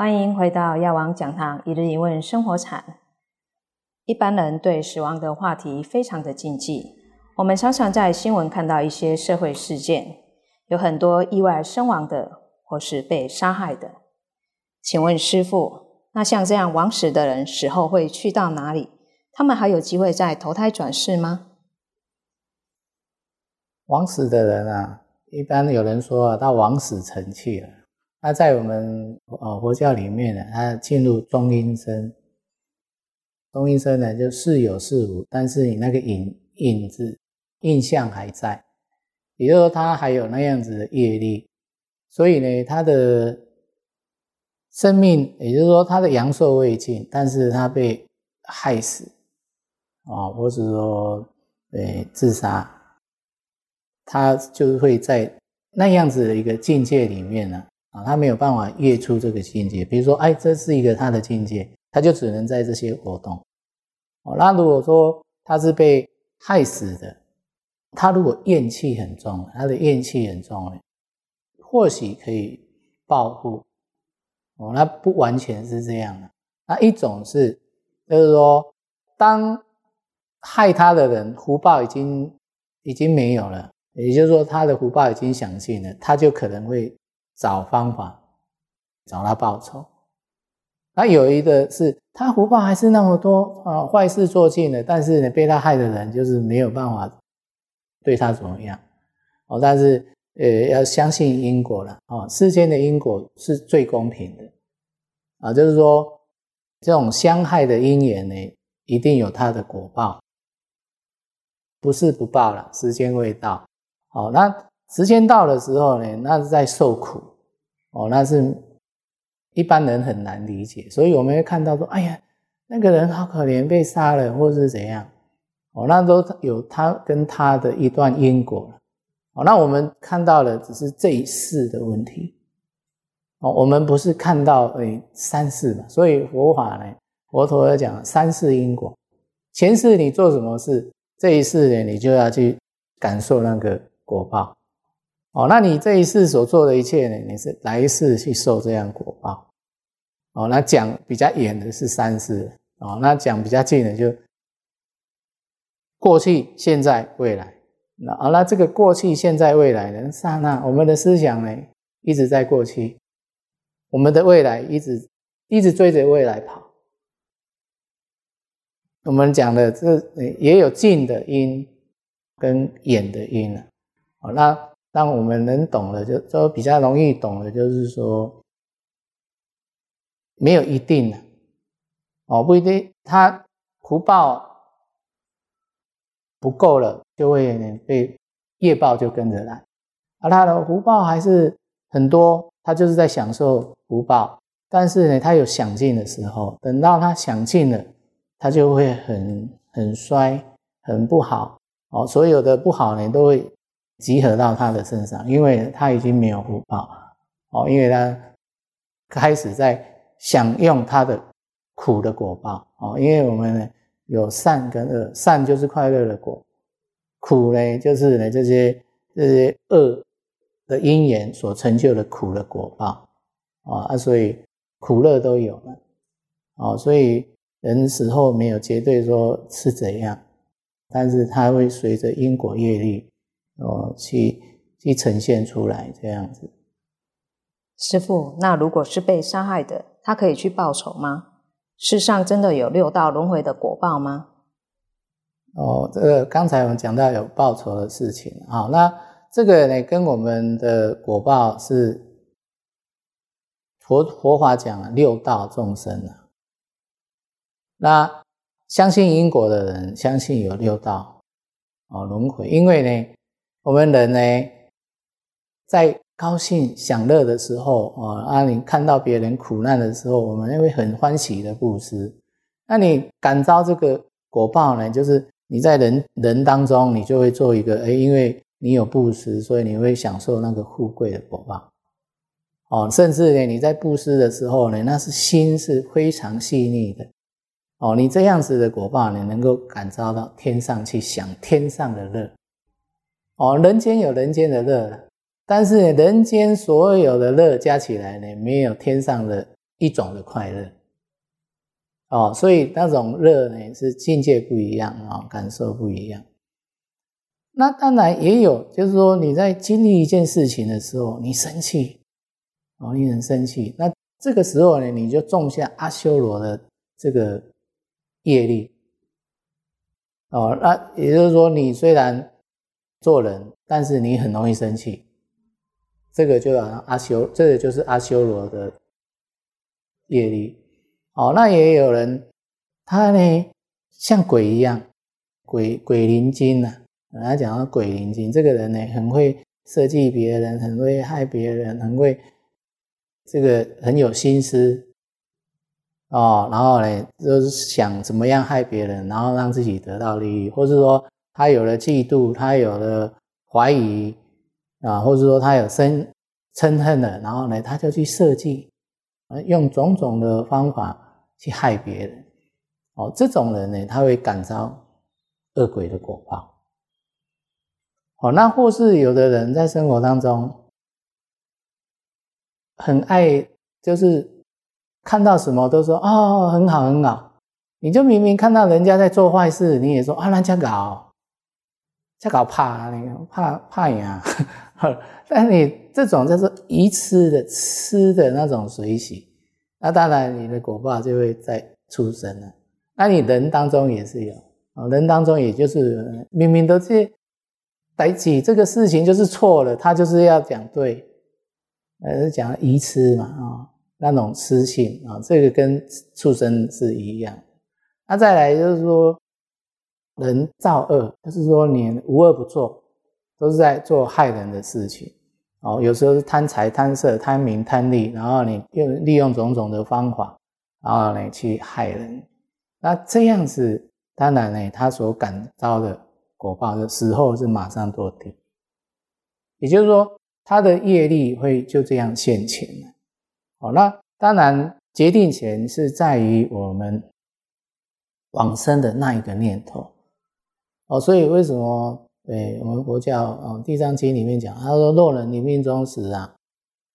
欢迎回到药王讲堂一日一问生活禅。一般人对死亡的话题非常的禁忌，我们常常在新闻看到一些社会事件，有很多意外身亡的，或是被杀害的。请问师父，那像这样亡死的人死后会去到哪里？他们还有机会再投胎转世吗？亡死的人啊，一般有人说啊，他亡死成器了。那在我们呃佛教里面呢，他进入中阴身，中阴身呢就似有似无，但是你那个影影子印象还在，也就是说他还有那样子的业力，所以呢他的生命，也就是说他的阳寿未尽，但是他被害死啊，或是说呃自杀，他就会在那样子的一个境界里面呢。啊他没有办法越出这个境界。比如说，哎，这是一个他的境界，他就只能在这些活动。哦，那如果说他是被害死的，他如果怨气很重，他的怨气很重或许可以报复。哦，那不完全是这样的。那一种是，就是说，当害他的人福报已经已经没有了，也就是说，他的福报已经享尽了，他就可能会。找方法找他报仇，那有一个是他福报还是那么多啊，坏事做尽了，但是呢，被他害的人就是没有办法对他怎么样哦。但是呃，要相信因果了哦，世间的因果是最公平的啊，就是说这种相害的因缘呢，一定有它的果报，不是不报了，时间未到哦。那时间到的时候呢，那是在受苦。哦，那是一般人很难理解，所以我们会看到说，哎呀，那个人好可怜，被杀了，或是怎样，哦，那都有他跟他的一段因果了。哦，那我们看到的只是这一世的问题，哦，我们不是看到诶三世嘛，所以佛法呢，佛陀在讲三世因果，前世你做什么事，这一世呢，你就要去感受那个果报。哦，那你这一世所做的一切呢？你是来世去受这样果报。哦，那讲比较远的是三世。哦，那讲比较近的就过去、现在、未来。那好那这个过去、现在、未来的刹那，我们的思想呢一直在过去，我们的未来一直一直追着未来跑。我们讲的这也有近的因跟远的因了。哦，那。让我们能懂的，就就比较容易懂的，就是说，没有一定的。哦，不一定，他福报不够了，就会被业报就跟着来，而他的福报还是很多，他就是在享受福报，但是呢，他有享尽的时候，等到他享尽了，他就会很很衰，很不好。哦，所有的不好呢，都会。集合到他的身上，因为他已经没有福报。哦，因为他开始在享用他的苦的果报。哦，因为我们呢有善跟恶，善就是快乐的果，苦呢就是呢这些这些恶的因缘所成就的苦的果报。啊，所以苦乐都有了哦，所以人死后没有绝对说是怎样，但是他会随着因果业力。哦，去去呈现出来这样子。师傅，那如果是被杀害的，他可以去报仇吗？世上真的有六道轮回的果报吗？哦，这个刚才我们讲到有报仇的事情啊，那这个呢，跟我们的果报是佛佛法讲六道众生啊。那相信因果的人，相信有六道哦轮回，因为呢。我们人呢，在高兴享乐的时候啊，啊，你看到别人苦难的时候，我们会很欢喜的布施。那你感召这个果报呢，就是你在人人当中，你就会做一个，哎，因为你有布施，所以你会享受那个富贵的果报。哦，甚至呢，你在布施的时候呢，那是心是非常细腻的。哦，你这样子的果报，你能够感召到天上去享天上的乐。哦，人间有人间的乐，但是人间所有的乐加起来呢，没有天上的一种的快乐。哦，所以那种乐呢是境界不一样啊，感受不一样。那当然也有，就是说你在经历一件事情的时候，你生气，哦，你很生气，那这个时候呢，你就种下阿修罗的这个业力。哦，那也就是说，你虽然做人，但是你很容易生气，这个就好像阿修，这个就是阿修罗的业力。哦，那也有人，他呢像鬼一样，鬼鬼灵精呐。人家讲到鬼灵精，这个人呢很会设计别人，很会害别人，很会这个很有心思哦。然后呢，就是想怎么样害别人，然后让自己得到利益，或是说他有了嫉妒，他有了怀疑啊，或者说他有生嗔恨的，然后呢，他就去设计，用种种的方法。去害别人，哦，这种人呢，他会感召恶鬼的果报。哦，那或是有的人在生活当中很爱，就是看到什么都说哦，很好很好。你就明明看到人家在做坏事，你也说啊，人家搞，在搞怕，你怕怕呀。但你这种就是愚痴的吃的那种水洗。那当然，你的果报就会在出生了。那你人当中也是有啊，人当中也就是明明都是逮起这个事情就是错了，他就是要讲对，呃，讲愚痴嘛啊，那种痴性啊，这个跟畜生是一样。那再来就是说，人造恶，就是说你无恶不作，都是在做害人的事情。哦，有时候是贪财、贪色、贪名、贪利，然后你用利用种种的方法，然后呢去害人。那这样子，当然呢，他所感召的果报的时候是马上落地。也就是说，他的业力会就这样现前了。哦，那当然决定权是在于我们往生的那一个念头。哦，所以为什么？对我们佛教啊，《地藏经》里面讲，他说：“若人临命终时啊，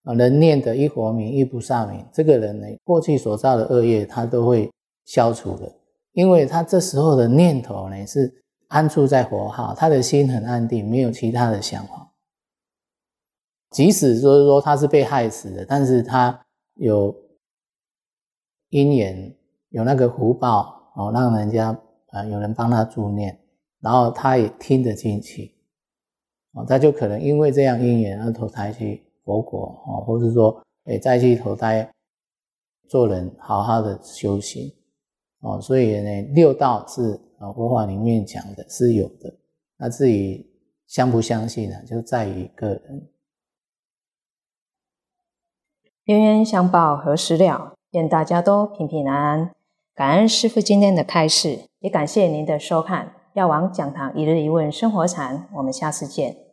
啊，人念的一佛名，一菩萨名，这个人呢，过去所造的恶业，他都会消除的，因为他这时候的念头呢，是安住在佛号，他的心很安定，没有其他的想法。即使说是说他是被害死的，但是他有因缘，有那个福报哦，让人家啊，有人帮他助念。”然后他也听得进去，啊，他就可能因为这样因缘而投胎去佛国啊，或者说，哎，再去投胎做人，好好的修行，哦，所以呢，六道是啊，佛法里面讲的是有的，那至于相不相信呢，就在于个人。冤冤相报何时了？愿大家都平平安安。感恩师父今天的开示，也感谢您的收看。药王讲堂一日一问生活禅，我们下次见。